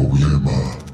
problema.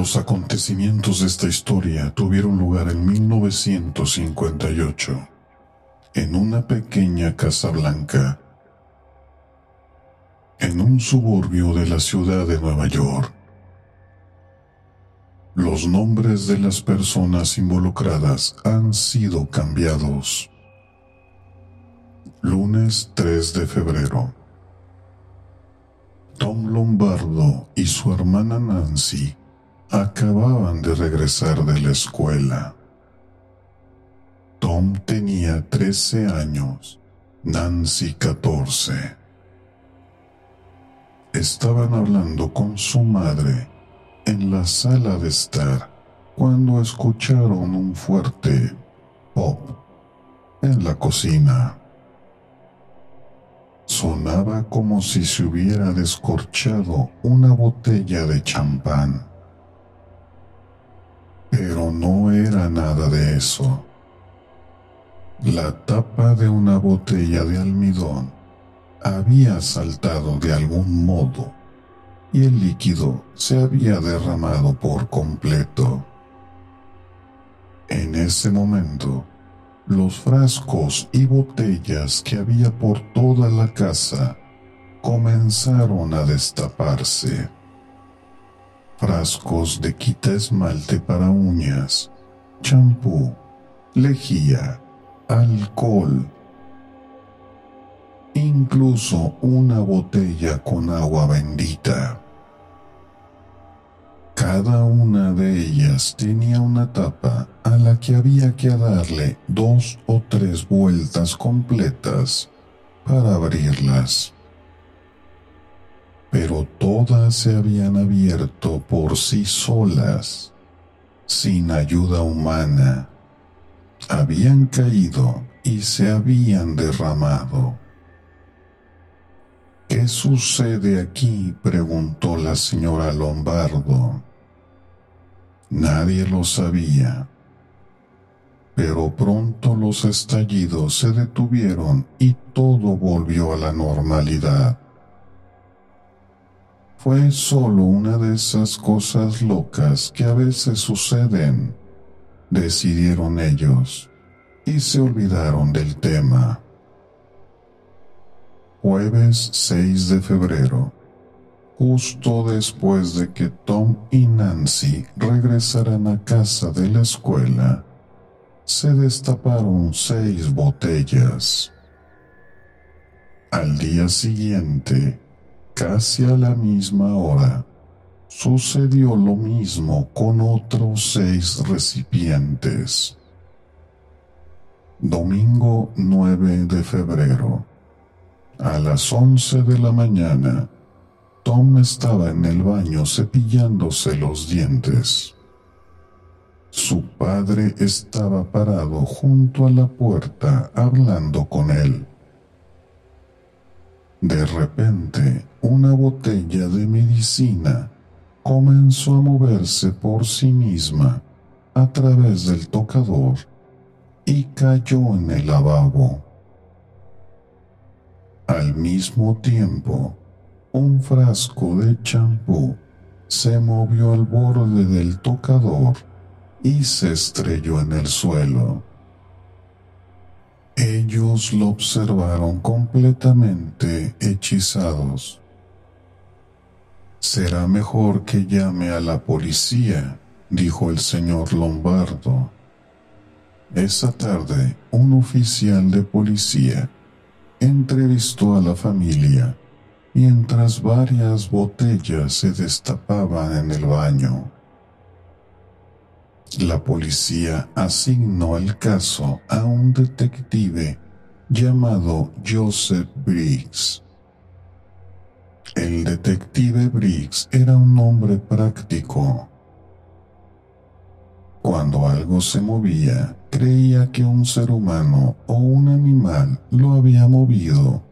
Los acontecimientos de esta historia tuvieron lugar en 1958, en una pequeña casa blanca, en un suburbio de la ciudad de Nueva York. Los nombres de las personas involucradas han sido cambiados. Lunes 3 de febrero. Tom Lombardo y su hermana Nancy acababan de regresar de la escuela. Tom tenía 13 años, Nancy 14. Estaban hablando con su madre en la sala de estar cuando escucharon un fuerte pop en la cocina. Sonaba como si se hubiera descorchado una botella de champán. Pero no era nada de eso. La tapa de una botella de almidón había saltado de algún modo y el líquido se había derramado por completo. En ese momento, los frascos y botellas que había por toda la casa comenzaron a destaparse frascos de quita esmalte para uñas, champú, lejía, alcohol, incluso una botella con agua bendita. Cada una de ellas tenía una tapa a la que había que darle dos o tres vueltas completas para abrirlas pero todas se habían abierto por sí solas, sin ayuda humana. Habían caído y se habían derramado. ¿Qué sucede aquí? preguntó la señora Lombardo. Nadie lo sabía. Pero pronto los estallidos se detuvieron y todo volvió a la normalidad. Fue solo una de esas cosas locas que a veces suceden, decidieron ellos, y se olvidaron del tema. Jueves 6 de febrero, justo después de que Tom y Nancy regresaran a casa de la escuela, se destaparon seis botellas. Al día siguiente, Casi a la misma hora, sucedió lo mismo con otros seis recipientes. Domingo 9 de febrero. A las 11 de la mañana, Tom estaba en el baño cepillándose los dientes. Su padre estaba parado junto a la puerta hablando con él. De repente, una botella de medicina comenzó a moverse por sí misma a través del tocador y cayó en el lavabo. Al mismo tiempo, un frasco de champú se movió al borde del tocador y se estrelló en el suelo. Ellos lo observaron completamente hechizados. Será mejor que llame a la policía, dijo el señor Lombardo. Esa tarde, un oficial de policía entrevistó a la familia mientras varias botellas se destapaban en el baño. La policía asignó el caso a un detective llamado Joseph Briggs. El detective Briggs era un hombre práctico. Cuando algo se movía, creía que un ser humano o un animal lo había movido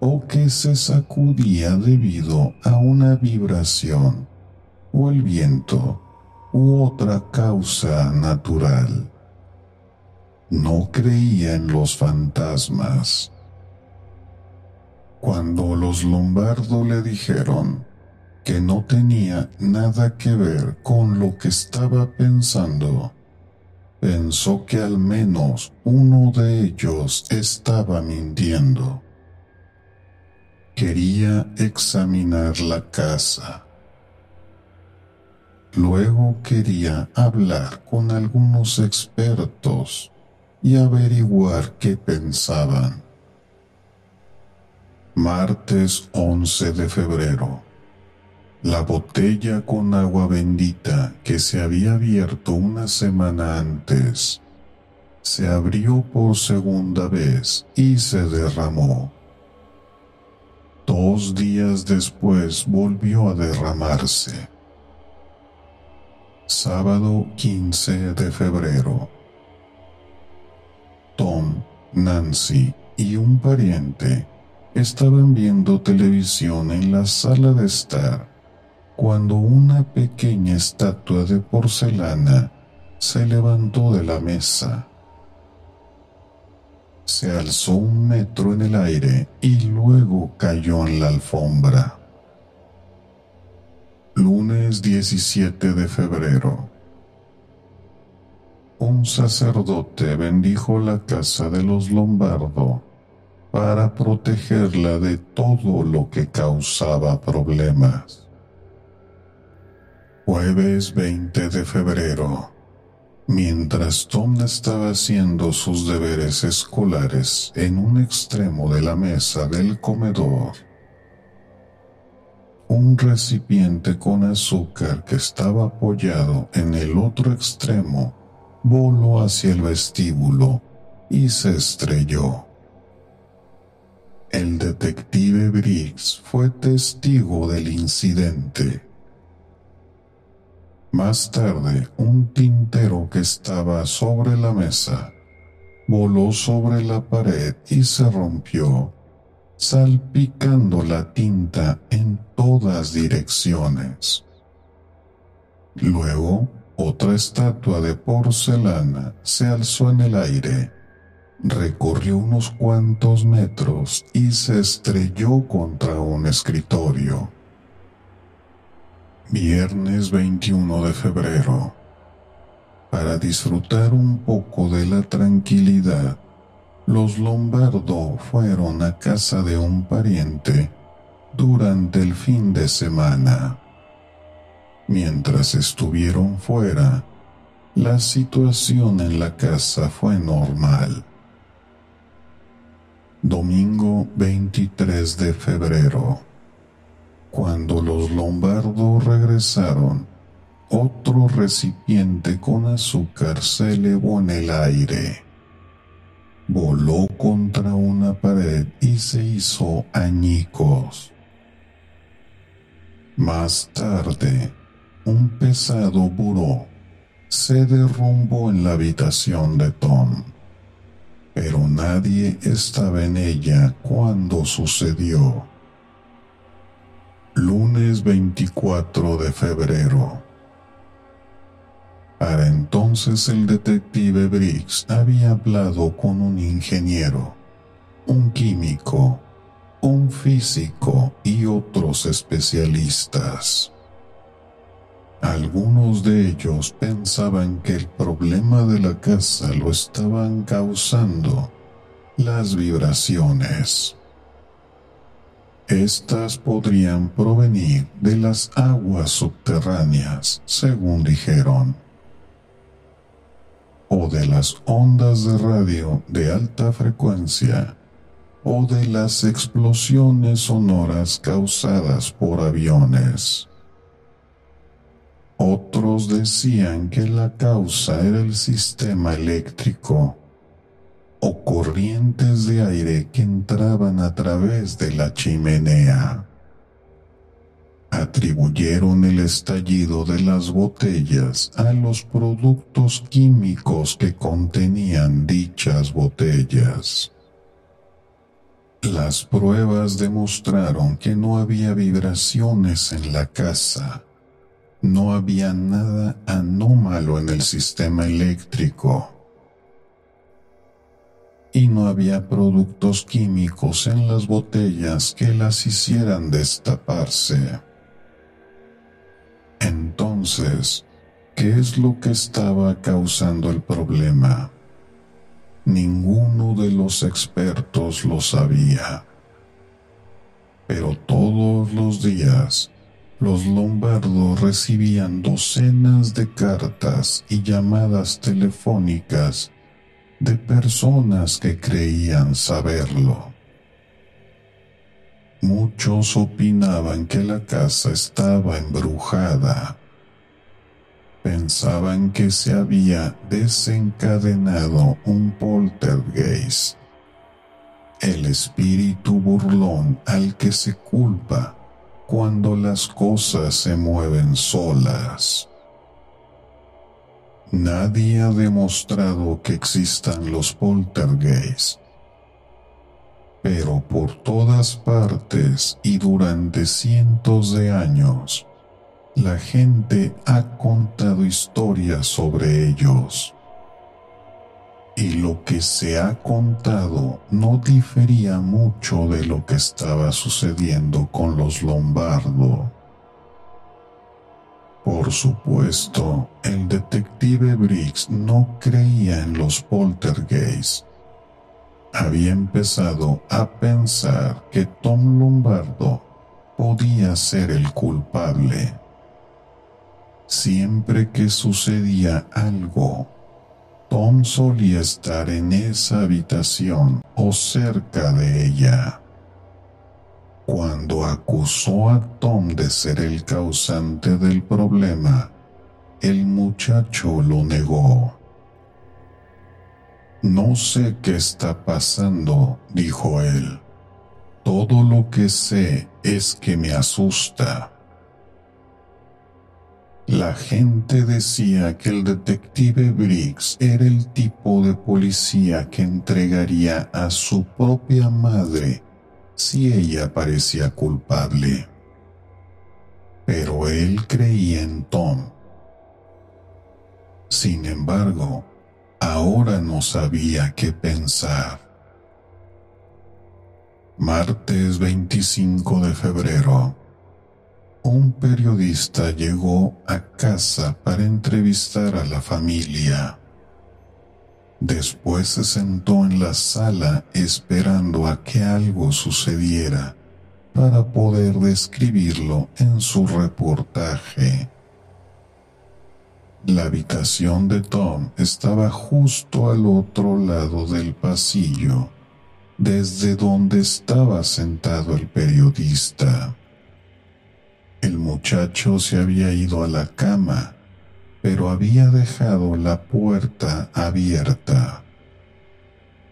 o que se sacudía debido a una vibración o el viento u otra causa natural. No creía en los fantasmas. Cuando los Lombardo le dijeron que no tenía nada que ver con lo que estaba pensando, pensó que al menos uno de ellos estaba mintiendo. Quería examinar la casa. Luego quería hablar con algunos expertos y averiguar qué pensaban. Martes 11 de febrero. La botella con agua bendita que se había abierto una semana antes se abrió por segunda vez y se derramó. Dos días después volvió a derramarse. Sábado 15 de febrero. Tom, Nancy y un pariente estaban viendo televisión en la sala de estar cuando una pequeña estatua de porcelana se levantó de la mesa. Se alzó un metro en el aire y luego cayó en la alfombra. Lunes 17 de febrero. Un sacerdote bendijo la casa de los Lombardo para protegerla de todo lo que causaba problemas. Jueves 20 de febrero. Mientras Tom estaba haciendo sus deberes escolares en un extremo de la mesa del comedor, un recipiente con azúcar que estaba apoyado en el otro extremo voló hacia el vestíbulo y se estrelló. El detective Briggs fue testigo del incidente. Más tarde, un tintero que estaba sobre la mesa voló sobre la pared y se rompió, salpicando la tinta en todas direcciones. Luego, otra estatua de porcelana se alzó en el aire recorrió unos cuantos metros y se estrelló contra un escritorio. Viernes 21 de febrero. Para disfrutar un poco de la tranquilidad, los Lombardo fueron a casa de un pariente durante el fin de semana. Mientras estuvieron fuera, la situación en la casa fue normal. Domingo 23 de febrero. Cuando los lombardos regresaron, otro recipiente con azúcar se elevó en el aire. Voló contra una pared y se hizo añicos. Más tarde, un pesado buró se derrumbó en la habitación de Tom pero nadie estaba en ella cuando sucedió. Lunes 24 de febrero. Para entonces el detective Briggs había hablado con un ingeniero, un químico, un físico y otros especialistas. Algunos de ellos pensaban que el problema de la casa lo estaban causando las vibraciones. Estas podrían provenir de las aguas subterráneas, según dijeron, o de las ondas de radio de alta frecuencia o de las explosiones sonoras causadas por aviones. Otros decían que la causa era el sistema eléctrico o corrientes de aire que entraban a través de la chimenea. Atribuyeron el estallido de las botellas a los productos químicos que contenían dichas botellas. Las pruebas demostraron que no había vibraciones en la casa. No había nada anómalo en el sistema eléctrico y no había productos químicos en las botellas que las hicieran destaparse. Entonces, ¿qué es lo que estaba causando el problema? Ninguno de los expertos lo sabía. Pero todos los días, los lombardos recibían docenas de cartas y llamadas telefónicas de personas que creían saberlo. Muchos opinaban que la casa estaba embrujada. Pensaban que se había desencadenado un poltergeist, el espíritu burlón al que se culpa cuando las cosas se mueven solas. Nadie ha demostrado que existan los poltergeists, pero por todas partes y durante cientos de años, la gente ha contado historias sobre ellos. Y lo que se ha contado no difería mucho de lo que estaba sucediendo con los Lombardo. Por supuesto, el detective Briggs no creía en los poltergeists. Había empezado a pensar que Tom Lombardo podía ser el culpable. Siempre que sucedía algo, Tom solía estar en esa habitación o cerca de ella. Cuando acusó a Tom de ser el causante del problema, el muchacho lo negó. No sé qué está pasando, dijo él. Todo lo que sé es que me asusta. La gente decía que el detective Briggs era el tipo de policía que entregaría a su propia madre si ella parecía culpable. Pero él creía en Tom. Sin embargo, ahora no sabía qué pensar. Martes 25 de febrero. Un periodista llegó a casa para entrevistar a la familia. Después se sentó en la sala esperando a que algo sucediera para poder describirlo en su reportaje. La habitación de Tom estaba justo al otro lado del pasillo, desde donde estaba sentado el periodista. El muchacho se había ido a la cama pero había dejado la puerta abierta.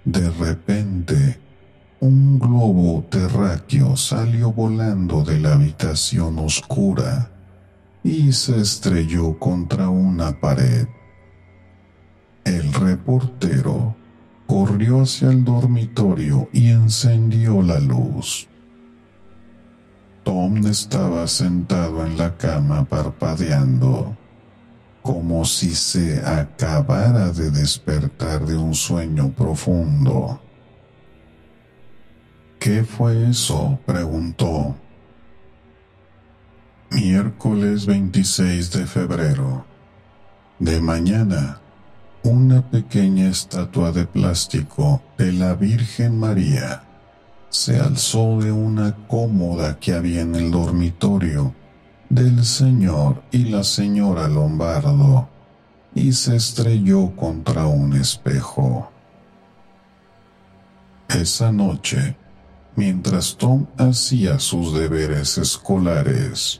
De repente, un globo terráqueo salió volando de la habitación oscura y se estrelló contra una pared. El reportero corrió hacia el dormitorio y encendió la luz. Tom estaba sentado en la cama parpadeando como si se acabara de despertar de un sueño profundo. ¿Qué fue eso? preguntó. Miércoles 26 de febrero. De mañana, una pequeña estatua de plástico de la Virgen María se alzó de una cómoda que había en el dormitorio del señor y la señora Lombardo y se estrelló contra un espejo. Esa noche, mientras Tom hacía sus deberes escolares.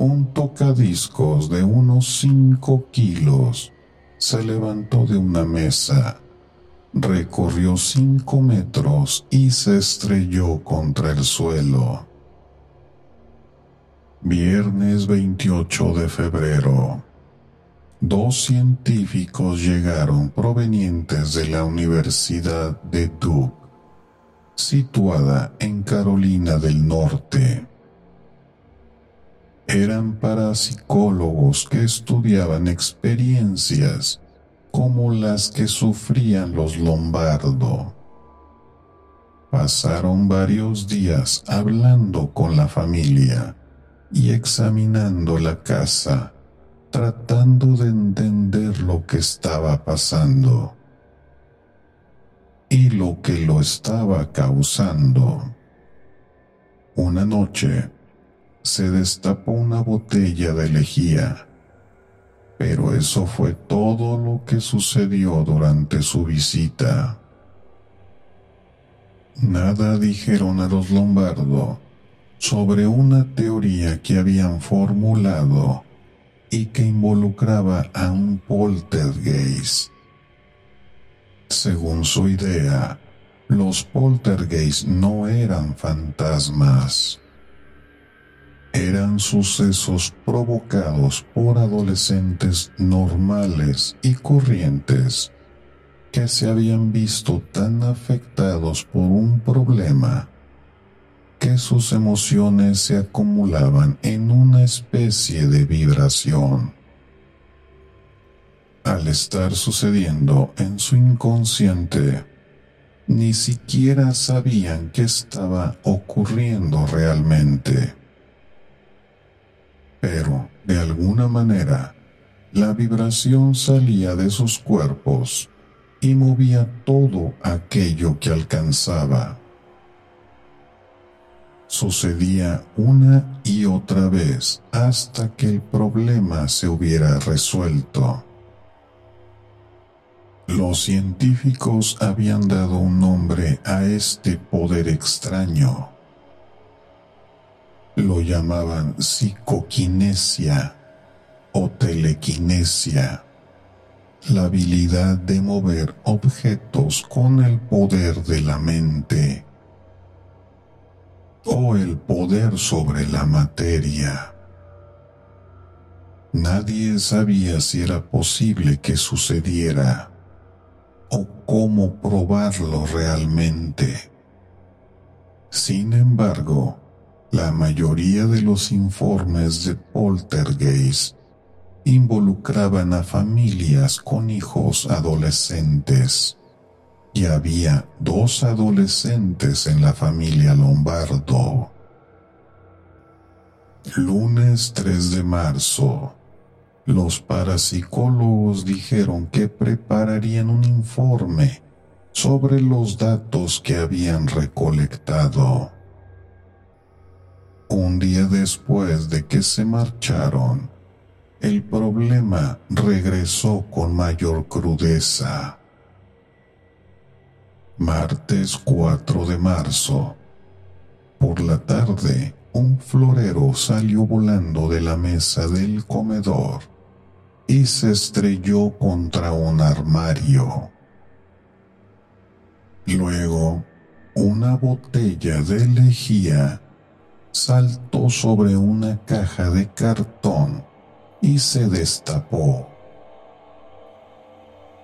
Un tocadiscos de unos cinco kilos se levantó de una mesa, recorrió cinco metros y se estrelló contra el suelo. Viernes 28 de febrero. Dos científicos llegaron provenientes de la Universidad de Duke, situada en Carolina del Norte. Eran parapsicólogos que estudiaban experiencias como las que sufrían los Lombardo. Pasaron varios días hablando con la familia y examinando la casa, tratando de entender lo que estaba pasando y lo que lo estaba causando. Una noche se destapó una botella de lejía, pero eso fue todo lo que sucedió durante su visita. Nada dijeron a los Lombardo sobre una teoría que habían formulado y que involucraba a un poltergeist. Según su idea, los poltergeists no eran fantasmas. Eran sucesos provocados por adolescentes normales y corrientes que se habían visto tan afectados por un problema que sus emociones se acumulaban en una especie de vibración. Al estar sucediendo en su inconsciente, ni siquiera sabían qué estaba ocurriendo realmente. Pero, de alguna manera, la vibración salía de sus cuerpos y movía todo aquello que alcanzaba sucedía una y otra vez hasta que el problema se hubiera resuelto. Los científicos habían dado un nombre a este poder extraño. Lo llamaban psicoquinesia o telequinesia, la habilidad de mover objetos con el poder de la mente o el poder sobre la materia. Nadie sabía si era posible que sucediera o cómo probarlo realmente. Sin embargo, la mayoría de los informes de poltergeist involucraban a familias con hijos adolescentes y había dos adolescentes en la familia Lombardo. Lunes 3 de marzo. Los parapsicólogos dijeron que prepararían un informe sobre los datos que habían recolectado. Un día después de que se marcharon, el problema regresó con mayor crudeza martes 4 de marzo. Por la tarde, un florero salió volando de la mesa del comedor y se estrelló contra un armario. Luego, una botella de lejía saltó sobre una caja de cartón y se destapó.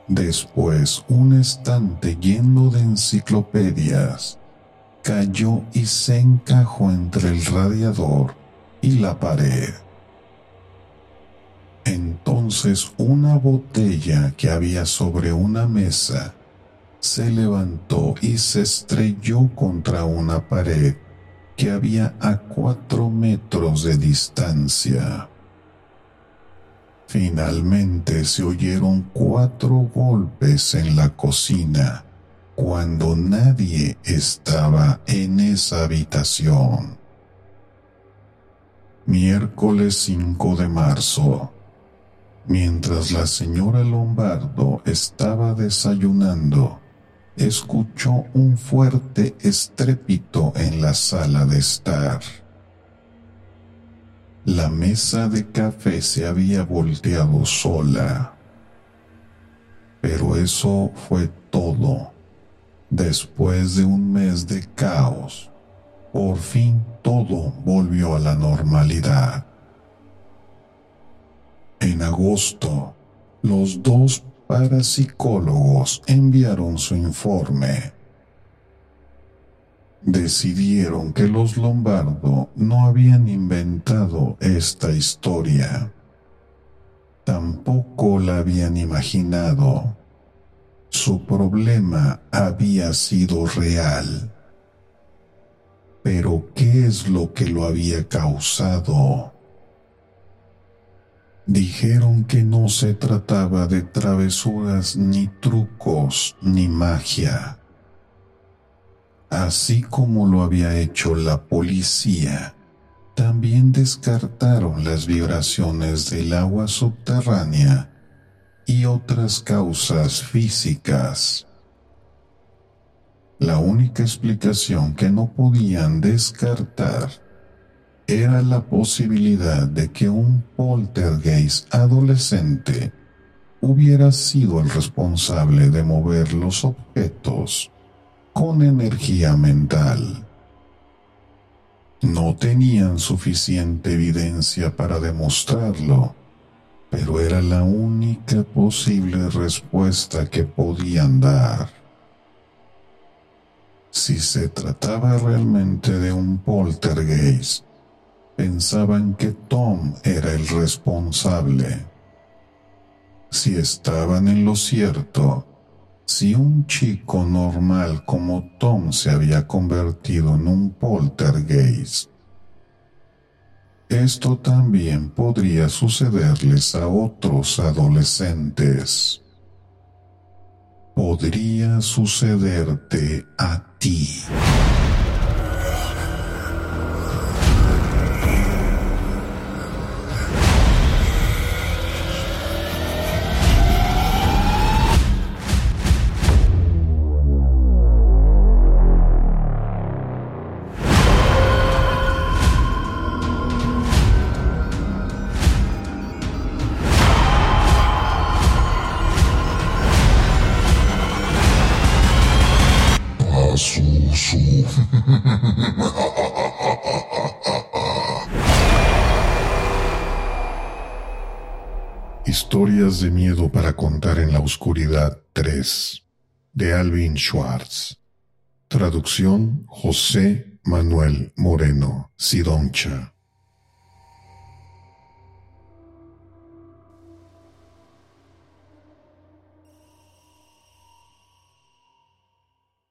Después, un estante lleno de enciclopedias cayó y se encajó entre el radiador y la pared. Entonces una botella que había sobre una mesa se levantó y se estrelló contra una pared que había a cuatro metros de distancia. Finalmente se oyeron cuatro golpes en la cocina cuando nadie estaba en esa habitación. Miércoles 5 de marzo. Mientras la señora Lombardo estaba desayunando, escuchó un fuerte estrépito en la sala de estar. La mesa de café se había volteado sola. Pero eso fue todo. Después de un mes de caos, por fin todo volvió a la normalidad. En agosto, los dos parapsicólogos enviaron su informe. Decidieron que los Lombardo no habían inventado esta historia. Tampoco la habían imaginado. Su problema había sido real. Pero ¿qué es lo que lo había causado? Dijeron que no se trataba de travesuras ni trucos ni magia. Así como lo había hecho la policía, también descartaron las vibraciones del agua subterránea y otras causas físicas. La única explicación que no podían descartar era la posibilidad de que un poltergeist adolescente hubiera sido el responsable de mover los objetos con energía mental. No tenían suficiente evidencia para demostrarlo, pero era la única posible respuesta que podían dar. Si se trataba realmente de un poltergeist, pensaban que Tom era el responsable. Si estaban en lo cierto, si un chico normal como Tom se había convertido en un poltergeist, esto también podría sucederles a otros adolescentes. Podría sucederte a ti. Historias de miedo para contar en la oscuridad 3 de Alvin Schwartz. Traducción José Manuel Moreno Sidoncha.